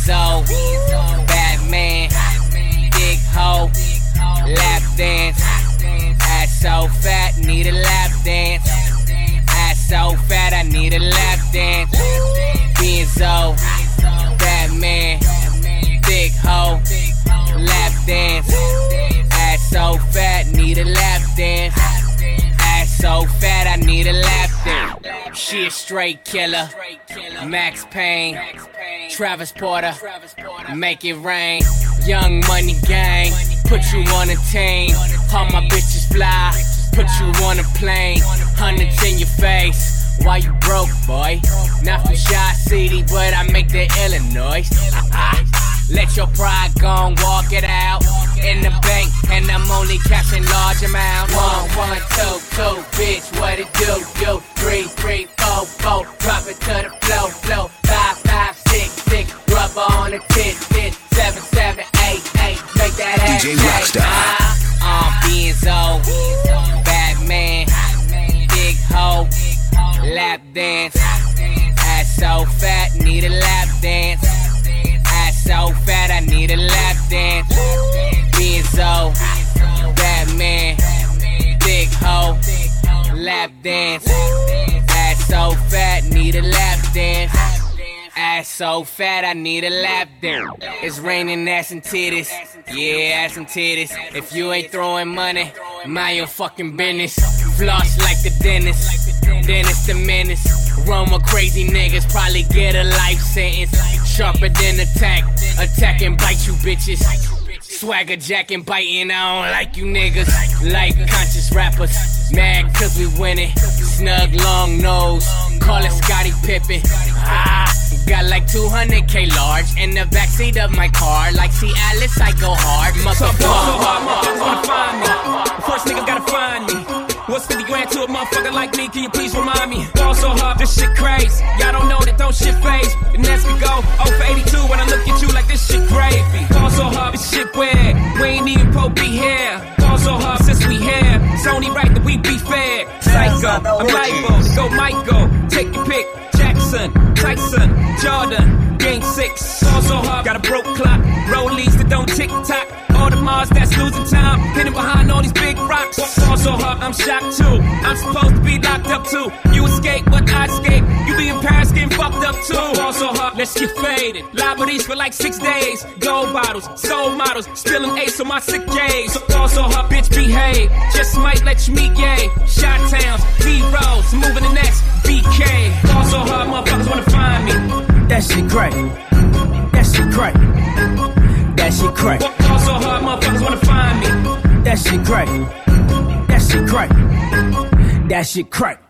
Benzo, Batman, big hoe, lap dance. Ass so fat, need a lap dance. Ass so fat, I need a lap dance. Benzo, Batman, big hoe, lap dance. Ass so fat, need a lap dance. Ass so fat, I need a lap dance. She a straight killer. Max Payne, Travis Porter, make it rain. Young money gang, put you on a team. All my bitches fly, put you on a plane. Hundreds in your face. Why you broke, boy? Not from Shy City, but I make the Illinois. Let your pride go walk it out in the bank, and I'm only cashing large amount. One, one, two, two, bitch, what it do, do? Three, three, four, four, drop it to the flow, flow. On the tit, tit. Seven, seven, eight, eight, make that ass DJ. Rockstar. Uh, uh, Benzo, Batman, big hoe, lap dance. Ass so fat, need a lap dance. Ass so fat, I need a lap dance. Benzo, Batman, big hoe, lap dance. Ass so fat, I need a lap dance. It's raining ass and titties. Yeah, ass and titties. If you ain't throwing money, mind your fucking business. Floss like the dentist. Dennis the menace. Run with crazy niggas, probably get a life sentence. Sharper than attack. Attack and bite you bitches. Swagger jacking, biting, I don't like you niggas. Like conscious rappers, mad cause we winning. Snug long nose, call it Scotty Pippen. Ah, got like 200k large in the backseat of my car. Like see Alice, I go hard. So ball so Motherfucker. hard, motherfuckers wanna find me. First nigga gotta find me. What's 50 grand to a motherfucker like me? Can you please remind me? Ball so hard, this shit crazy. Y'all don't know that don't shit phase. And as we go, 0 for 82 when I look at you like this shit gravy. Ball so hard, this shit weird. We ain't even po be here. Ball so hard since we here. It's only right that we be fair. Psycho, I'm liable go Michael. Take your pick. Jackson, Tyson, Jordan, Game 6. Ball so hard, got a broke clock. Rollies that don't tick tock. All the Mars that's losing time. Hidden behind all these big rocks. Ball so hard, I'm shocked too. I'm supposed to be locked up too. You escape, but I escape. You be in Paris let's get faded. Liberties for like six days. Gold bottles, soul models, spilling ace on my sick days. So ball so hard, bitch, behave. Just might let you meet gay. Shot towns, B roads, moving the next BK. Ball so hard, motherfuckers wanna find me. That shit crack. That shit crack. That shit crack. Ball so hard, motherfuckers wanna find me. That shit crack. That shit crack. That shit crack.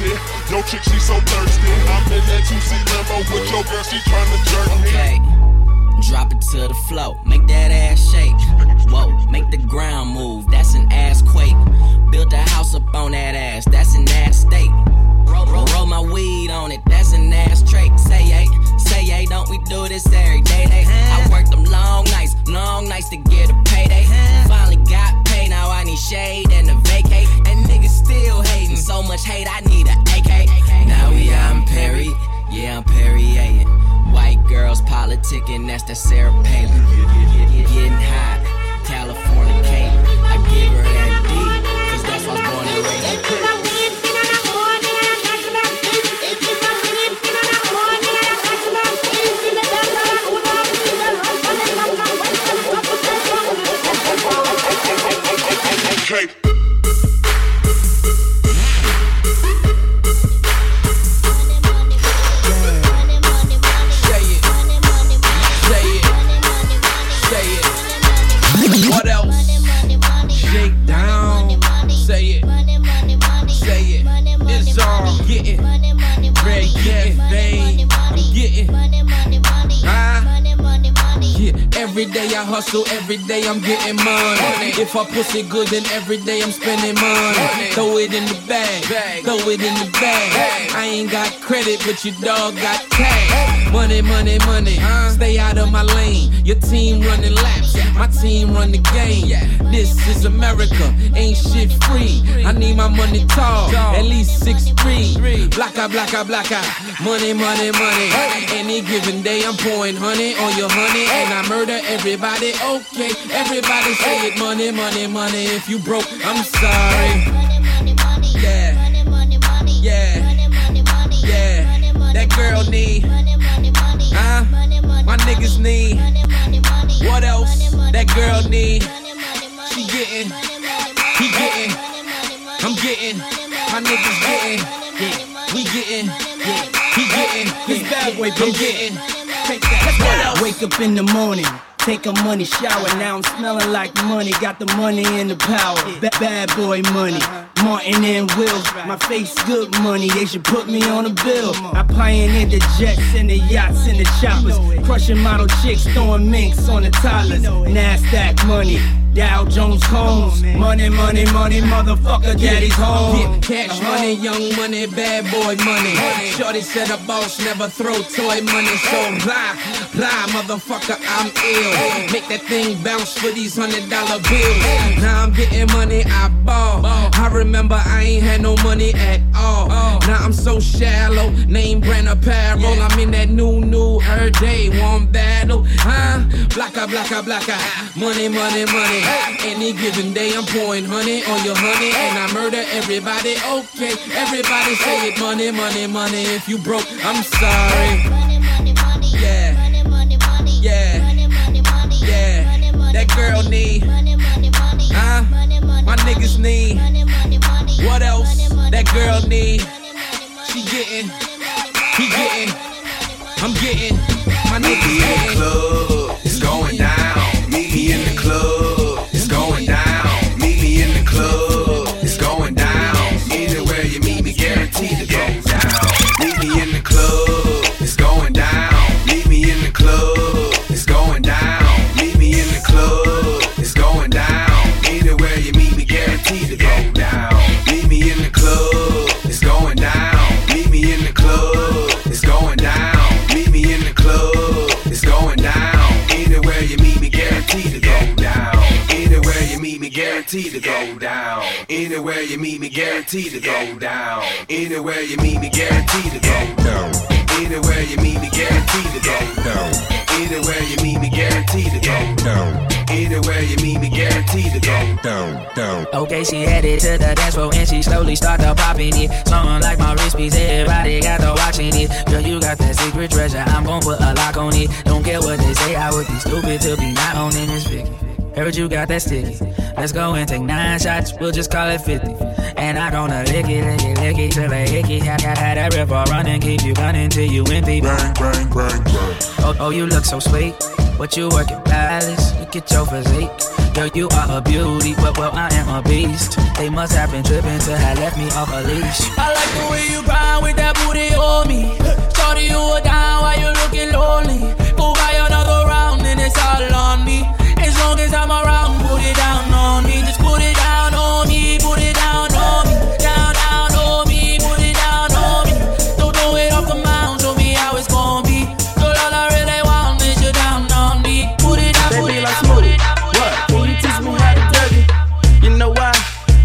Mercy. Yo, chick, she so thirsty. I'm in that 2C limo with your girl, she tryna jerk me. Okay. Drop it to the floor, make that ass shake. Whoa, make the ground move, that's an ass quake. Built a house up on that ass, that's an ass state. Roll, roll, roll my weed on it, that's an ass trait. Say hey, say hey, don't we do this every day? They, I worked them long nights, long nights to get a payday. Finally got paid, now I need shade and a vacate. And still hating, so much hate, I need a AK. Now we I'm Perry, yeah, I'm Perry. White girls politicking, that's the Sarah Palin. Getting hot, every day I hustle, every day I'm getting money. If I pussy good, then every day I'm spending money. Throw it in the bag, throw it in the bag. I ain't got credit, but your dog got cash. Money, money, money. Stay out of my lane. Your team running laps, my team run the game. This is America, ain't shit free. I need my money tall, at least six three. Blacka, blacka, blacka. Money, money, money. Any given day, I'm pouring honey on your honey, and I murder everybody. Okay, everybody say it. Money, money, money. If you broke, I'm sorry. Yeah, yeah, yeah. That girl need, niggas need. What else? That girl need. She getting, he getting, I'm getting, my niggas getting, yeah, we getting, yeah, he getting, this bad boy, I'm getting. Take that. What else? Wake up in the morning. Take a money shower, now I'm smelling like money. Got the money and the power. Ba- bad boy money. Uh-huh. Martin and Will. My face good money, they should put me on a bill. I pioneered the jets and the yachts and the choppers. Crushing model chicks, throwing minks on the toddlers. NASDAQ money. Dow Jones Combs. Money, money, money, motherfucker, daddy's home. Yeah, cash uh-huh. money, young money, bad boy money. Shorty said a boss never throw toy money, so blah, blah, motherfucker, I'm ill. Make that thing bounce for these hundred dollar bills. Now I'm getting money, I ball. I remember I ain't had no money at all. Now I'm so shallow, name brand apparel. I'm in that new, new, her day, one battle. Huh? Blacka, blacka, blacka. Money, money, money. Any given day, I'm pouring honey on your honey, and I murder everybody. Okay, everybody say it. Money, money, money. If you broke, I'm sorry. Yeah, yeah, yeah. That girl need, huh? My niggas need. What else? That girl need. She getting, he getting, I'm getting. Guaranteed to go down. Anywhere you meet me, guaranteed to go down. Anywhere you meet me, guaranteed to go down. Anywhere you meet me, guaranteed to go down. Anywhere you meet me, guaranteed to go down. Anywhere you meet me, guaranteed to go down, down. Okay, she headed to the dance floor and she slowly started popping it. Something like my wrist piece, everybody got to watching it. Girl, you got that secret treasure, I'm gon' put a lock on it. Don't care what they say, I would be stupid to be not owning this Vicky. Heard you got that sticky. Let's go and take nine shots, we'll just call it 50. And I gonna lick it, lick it, lick it till I hickey. Had, had, had that river running, keep you running till you empty. Bang, bang, bang, bang. Oh, oh, you look so sweet. But you work at Palace, look at your physique. Girl, you are a beauty, but well, I am a beast. They must have been tripping to have left me off a leash. I like the way you grind with that booty on me. Shorty, you were down while you looking lonely. Go buy another round and it's all on me. As long as I'm around, put it down on me. Just put it down on me, put it down on me. Down, down on me, put it down on me. Don't throw it off the mound, show me how it's gonna be. Girl, all I really want is you down on me. Put it down, put it down, put it down, put it What? Can you teach me how to dug it? You know why?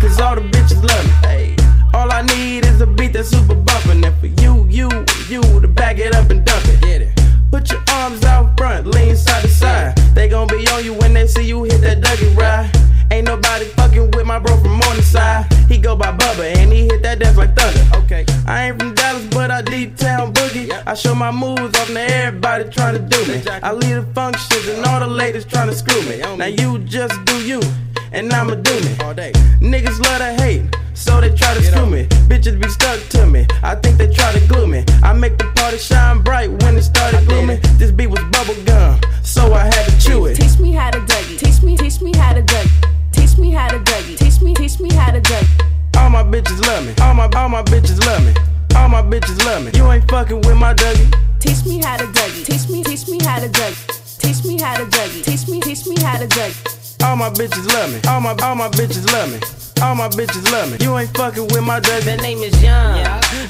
Cause all the bitches love me. Hey. All I need is a beat that's super bumpin'. And for you, you, you to back it up and dump dance like thunder. Okay. I ain't from Dallas, but I deep town boogie. I show my moves off to everybody trying to do me. I lead the functions and all the ladies trying to screw me. Now you just do you, and I'ma do me. All day. Niggas love to hate, so they try to screw me. Bitches be stuck to me. I think they try to glue me. I make the party shine bright when it started glooming. This beat was bubble gum, so I had to chew it. Bitches love me. All my all my bitches love me. All my bitches love me. You ain't fucking with my Dougie. Teach me how to Dougie. Teach me, teach me how to Dougie. Teach me how to Dougie. Teach me, teach me how to Dougie. All my bitches love me. All my all my bitches love me. All my bitches love me. You ain't fucking with my The Dougie. name is Young.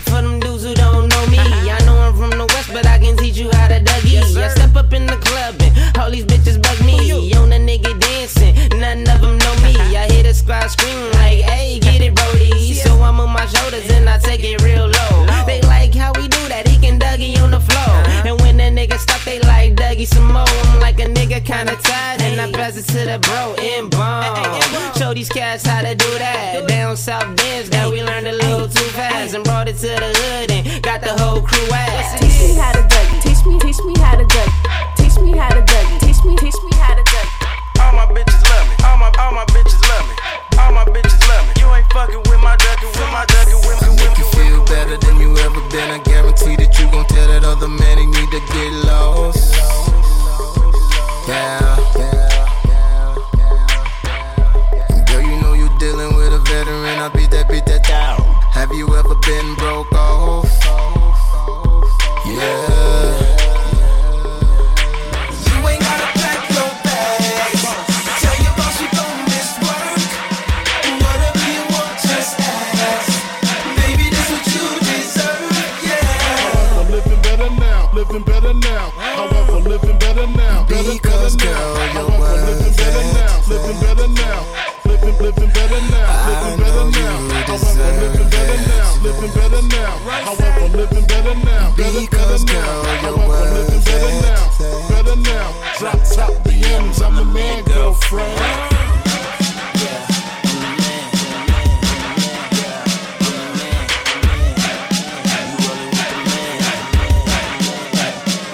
For them dudes who don't know me, I know I'm from the west, but I can teach you how to Dougie. I step up in the club and all these bitches bug me. On a nigga dancing, none of them know me. I hear the squad scream like, hey, get it, Brody. So I move my shoulders and I take it real low. They like how we do that, he can Dougie on the floor. Uh-huh. And when the nigga stop, they like Dougie some more. I'm like a nigga kinda tired, and I pass it to the bro in bomb. Show these cats how to do that. Down south dance, that we learned a little too fast and brought it to the hood and got the whole crew ass. Teach me how to Dougie. Teach me, teach me how to Dougie. Teach me how to Dougie. Teach me, teach me how to Dougie. All my bitches love me. All my all my bitches love me. All my bitches love me. You ain't fucking with my Dougie. With my Dougie. With my Make you feel better than you ever been. I guarantee that you gon' tell that other man been broke off? Yeah. Better, Because, better girl, now. However, living better now, better now. Drop top BMs, I'm the man, girlfriend.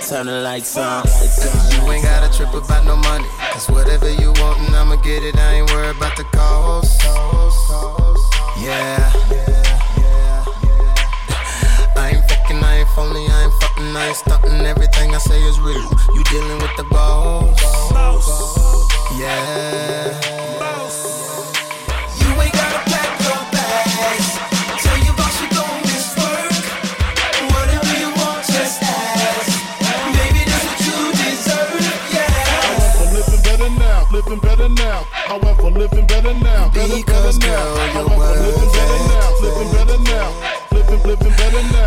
Turn the lights on. You ain't gotta trip about no money. Cause whatever you want, and I'ma get it. I ain't worried about the cost. Yeah. I ain't faking, I ain't phony, I ain't fucking, I ain't stunting. Everything I say is real. You dealing with the boss. Yeah. You ain't gotta pack your bags. Tell your boss you gon' miss work. Whatever you want, just ask. Baby, that's what you deserve. Yeah. However, living better now, living better now. However, living better now, better, Because, better now. girl, you're However, living better now, living better now. Living, living better now,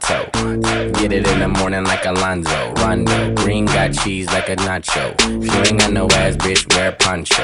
Get it in the morning like Alonzo. Rondo. Green got cheese like a nacho. If you ain't got no ass, bitch, wear poncho.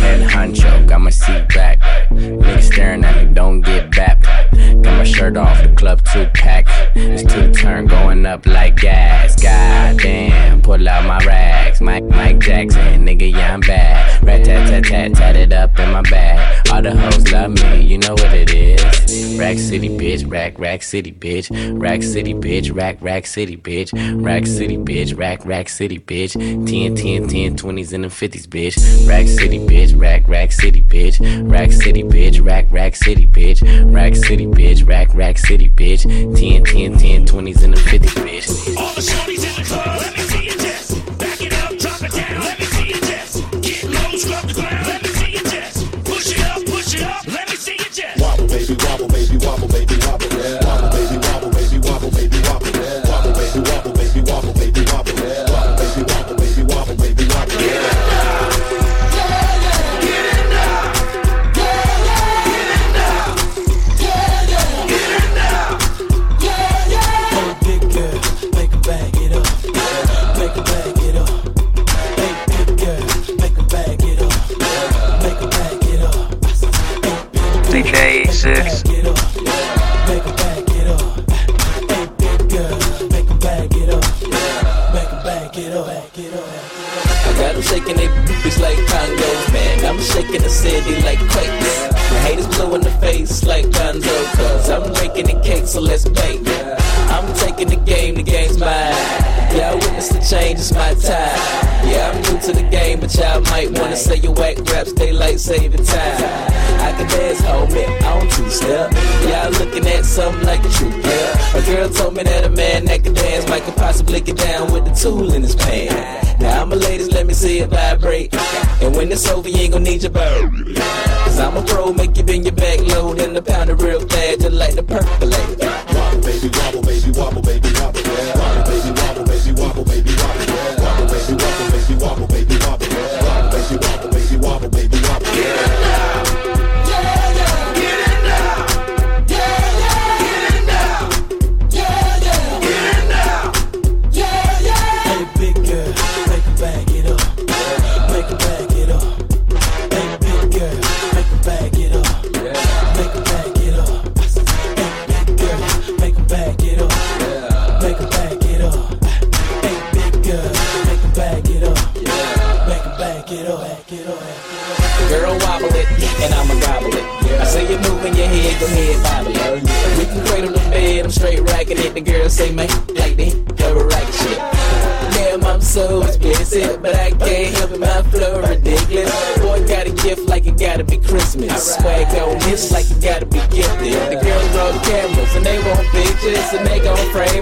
Head honcho, got my seat back. Niggas staring at me, don't get back. Got my shirt off, the club two pack. It's two turn going up like gas. God damn, pull out my rags. Mike, Mike Jackson, nigga, yeah, I'm bad. Rat tat tat tat, tat it up in my bag. All the hoes love me, you know what it is. Rack City, bitch, rack, rack city, bitch. Rack City, bitch, rack, rack city, bitch. Rack City, bitch, rack, rack city, bitch. 10, 10, 10, 20s and the 50s, bitch. Rack City, bitch, rack, rack city, bitch. Rack City, bitch, rack, rack city, bitch. Rack City, bitch, rack, rack city, bitch. 10, 10, 10, 20s and the 50s, bitch. All the shorties in the club, daylight saving time. I can dance, homie, on two step. Y'all looking at something like a true player. A girl told me that a man that can dance might could possibly get down with the tool in his pants. Now I'm a ladies, let me see it vibrate. And when it's over, you ain't gonna need your bird. Cause I'm a pro, make you bend your back low, then the it real fast, just like the percolate. Wobble, baby, wobble, baby, wobble, baby, wobble. Wobble, baby, wobble, baby, wobble, baby, wobble. Wobble, baby, wobble, baby, wobble, baby,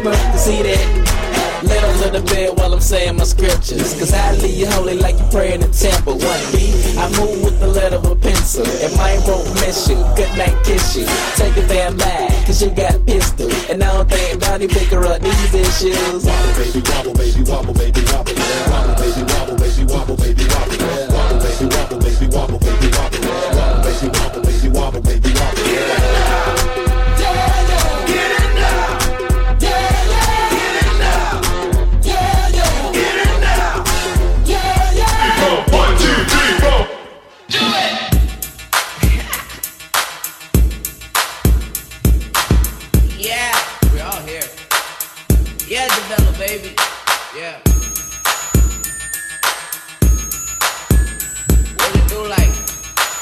them to see that. Let them to the bed while I'm saying my scriptures. Cause I leave you holy like you pray in the temple. One B, I move with the letter of a pencil. And mine won't miss you. Good night, kiss you. Take a damn back, cause you got a pistol. And I don't think Donnie her up these issues. Wobble, baby, wobble, baby, wobble, baby, wobble. Wobble, baby, wobble, baby, wobble, baby, wobble. Wobble, baby, wobble, baby, wobble, baby, wobble. Wobble, baby, wobble, baby, wobble, baby, wobble. One, Yeah, develop, baby. Yeah. What it do like?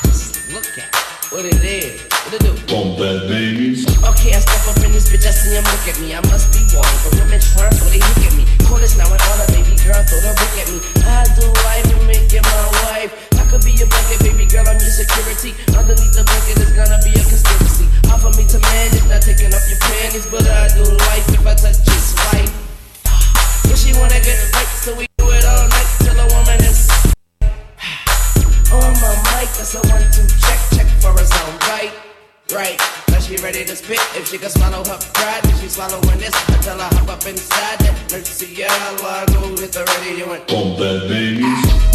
Just look at what it is. What it do? Bump that babies. Okay, I step up in this bitch, I see him look at me. I must be warm, The women trying, so they look at me. Call this now an honor, baby girl, throw the book at me. How do I and make it my wife. I could be your bucket, baby girl, I'm your security. Underneath the blanket it's gonna be a conspiracy. Offer me to man, it's not taking off your panties, but I do life if I touch. If she wanna get right, so we do it all night till a woman is on my mic. That's a one two check check for a zone right, right. Now she ready to spit. If she can swallow her pride, then she swallowing this. I tell her hop up inside that mercy. Yeah, I go hit the radio and that babies.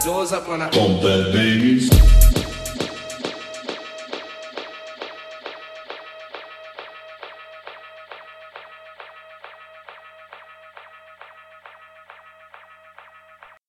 Doors up when I. That babies.